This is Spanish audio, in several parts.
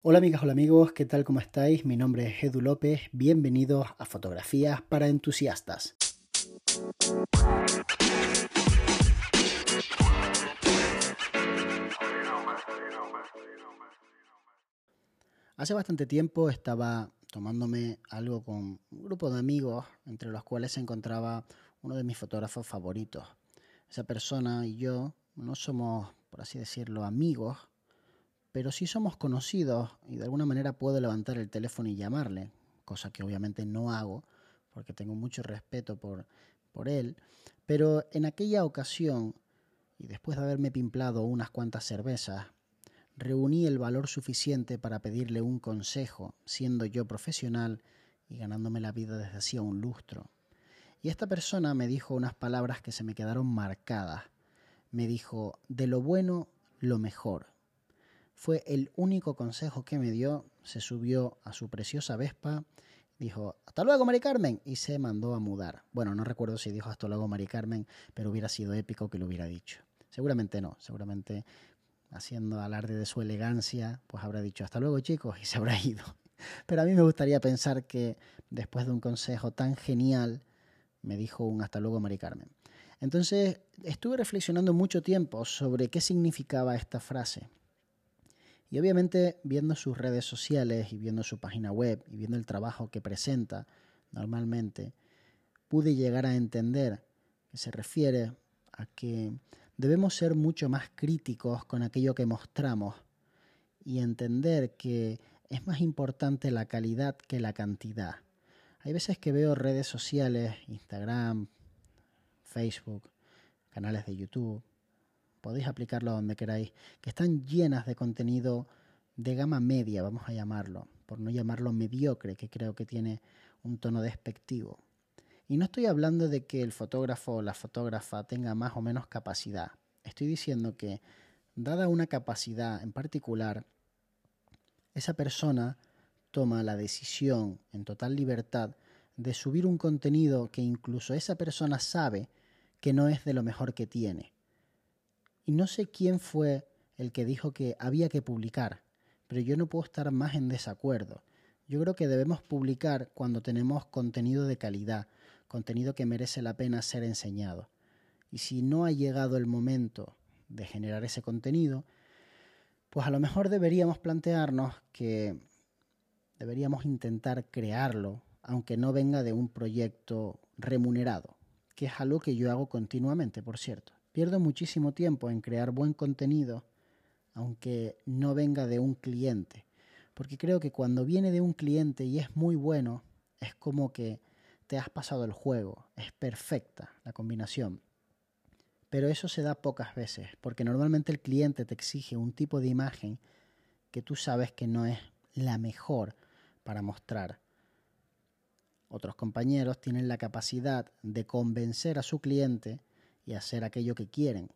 Hola amigas, hola amigos, ¿qué tal? ¿Cómo estáis? Mi nombre es Edu López, bienvenidos a Fotografías para Entusiastas. Hace bastante tiempo estaba tomándome algo con un grupo de amigos, entre los cuales se encontraba uno de mis fotógrafos favoritos. Esa persona y yo no somos, por así decirlo, amigos, pero sí somos conocidos y de alguna manera puedo levantar el teléfono y llamarle, cosa que obviamente no hago porque tengo mucho respeto por, por él, pero en aquella ocasión, y después de haberme pimplado unas cuantas cervezas, reuní el valor suficiente para pedirle un consejo, siendo yo profesional y ganándome la vida desde hacía un lustro. Y esta persona me dijo unas palabras que se me quedaron marcadas. Me dijo, de lo bueno, lo mejor. Fue el único consejo que me dio. Se subió a su preciosa Vespa, dijo, hasta luego, Mari Carmen, y se mandó a mudar. Bueno, no recuerdo si dijo hasta luego, Mari Carmen, pero hubiera sido épico que lo hubiera dicho. Seguramente no, seguramente haciendo alarde de su elegancia, pues habrá dicho hasta luego chicos y se habrá ido. Pero a mí me gustaría pensar que después de un consejo tan genial, me dijo un hasta luego Mari Carmen. Entonces estuve reflexionando mucho tiempo sobre qué significaba esta frase. Y obviamente viendo sus redes sociales y viendo su página web y viendo el trabajo que presenta normalmente, pude llegar a entender que se refiere a que debemos ser mucho más críticos con aquello que mostramos y entender que es más importante la calidad que la cantidad. Hay veces que veo redes sociales, Instagram, Facebook, canales de YouTube, podéis aplicarlo donde queráis, que están llenas de contenido de gama media, vamos a llamarlo, por no llamarlo mediocre, que creo que tiene un tono despectivo. Y no estoy hablando de que el fotógrafo o la fotógrafa tenga más o menos capacidad. Estoy diciendo que, dada una capacidad en particular, esa persona toma la decisión en total libertad de subir un contenido que incluso esa persona sabe que no es de lo mejor que tiene. Y no sé quién fue el que dijo que había que publicar, pero yo no puedo estar más en desacuerdo. Yo creo que debemos publicar cuando tenemos contenido de calidad, contenido que merece la pena ser enseñado. Y si no ha llegado el momento de generar ese contenido, pues a lo mejor deberíamos plantearnos que deberíamos intentar crearlo, aunque no venga de un proyecto remunerado, que es algo que yo hago continuamente, por cierto. Pierdo muchísimo tiempo en crear buen contenido, aunque no venga de un cliente. Porque creo que cuando viene de un cliente y es muy bueno, es como que te has pasado el juego. Es perfecta la combinación. Pero eso se da pocas veces, porque normalmente el cliente te exige un tipo de imagen que tú sabes que no es la mejor para mostrar. Otros compañeros tienen la capacidad de convencer a su cliente y hacer aquello que quieren.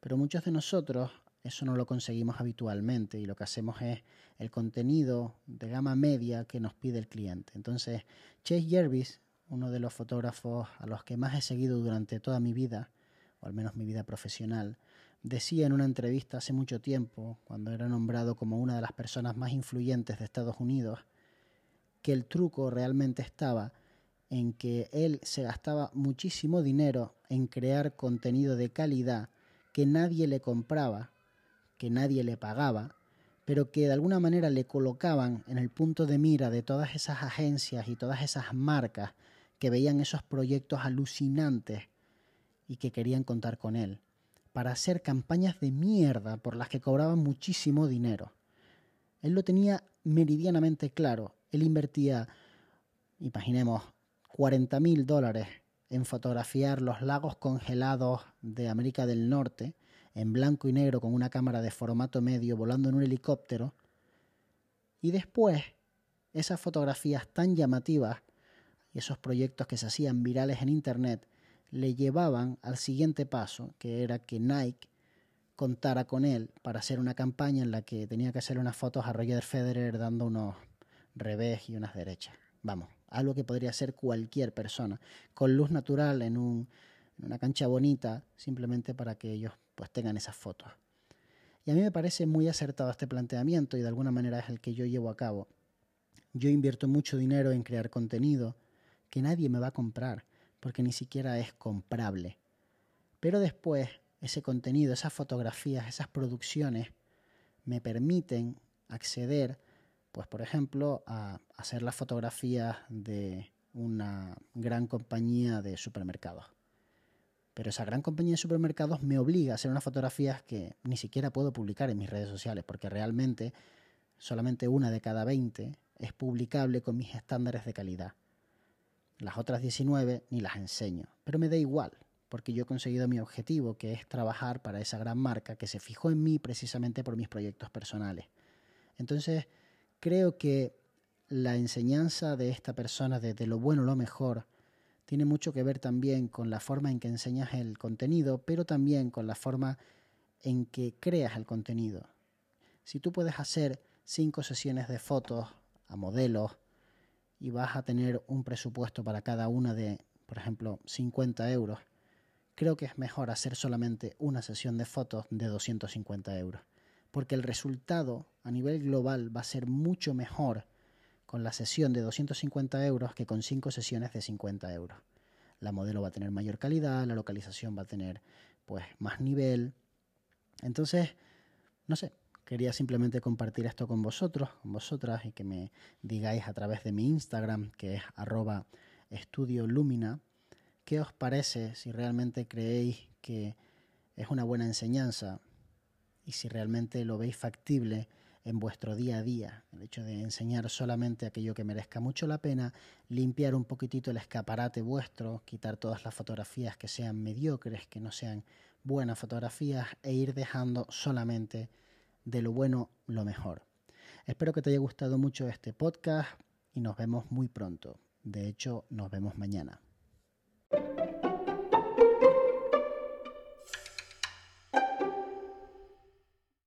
Pero muchos de nosotros eso no lo conseguimos habitualmente y lo que hacemos es el contenido de gama media que nos pide el cliente. Entonces, Chase Jervis, uno de los fotógrafos a los que más he seguido durante toda mi vida, o al menos mi vida profesional, decía en una entrevista hace mucho tiempo, cuando era nombrado como una de las personas más influyentes de Estados Unidos, que el truco realmente estaba en que él se gastaba muchísimo dinero en crear contenido de calidad que nadie le compraba, que nadie le pagaba, pero que de alguna manera le colocaban en el punto de mira de todas esas agencias y todas esas marcas que veían esos proyectos alucinantes y que querían contar con él, para hacer campañas de mierda por las que cobraban muchísimo dinero. Él lo tenía meridianamente claro. Él invertía, imaginemos, 40 mil dólares en fotografiar los lagos congelados de América del Norte en blanco y negro con una cámara de formato medio volando en un helicóptero. Y después, esas fotografías tan llamativas y esos proyectos que se hacían virales en Internet le llevaban al siguiente paso, que era que Nike contara con él para hacer una campaña en la que tenía que hacer unas fotos a Roger Federer dando unos revés y unas derechas. Vamos, algo que podría ser cualquier persona, con luz natural en, en una cancha bonita, simplemente para que ellos pues tengan esas fotos. Y a mí me parece muy acertado este planteamiento y de alguna manera es el que yo llevo a cabo. Yo invierto mucho dinero en crear contenido que nadie me va a comprar porque ni siquiera es comprable. Pero después ese contenido, esas fotografías, esas producciones me permiten acceder, pues por ejemplo, a hacer las fotografías de una gran compañía de supermercados. Pero esa gran compañía de supermercados me obliga a hacer unas fotografías que ni siquiera puedo publicar en mis redes sociales, porque realmente solamente una de cada 20 es publicable con mis estándares de calidad. Las otras 19 ni las enseño, pero me da igual, porque yo he conseguido mi objetivo, que es trabajar para esa gran marca que se fijó en mí precisamente por mis proyectos personales. Entonces, creo que la enseñanza de esta persona de, lo bueno lo mejor tiene mucho que ver también con la forma en que enseñas el contenido, pero también con la forma en que creas el contenido. Si tú puedes hacer cinco sesiones de fotos a modelos y vas a tener un presupuesto para cada una de, por ejemplo, 50 euros, creo que es mejor hacer solamente una sesión de fotos de 250 euros, porque el resultado a nivel global va a ser mucho mejor con la sesión de 250 euros que con cinco sesiones de 50 euros. La modelo va a tener mayor calidad, la localización va a tener pues más nivel. Entonces, no sé, quería simplemente compartir esto con vosotros, con vosotras y que me digáis a través de mi Instagram, que es arroba estudio lumina, ¿Qué os parece si realmente creéis que es una buena enseñanza y si realmente lo veis factible en vuestro día a día? El hecho de enseñar solamente aquello que merezca mucho la pena, limpiar un poquitito el escaparate vuestro, quitar todas las fotografías que sean mediocres, que no sean buenas fotografías e ir dejando solamente de lo bueno lo mejor. Espero que te haya gustado mucho este podcast y nos vemos muy pronto. De hecho, nos vemos mañana.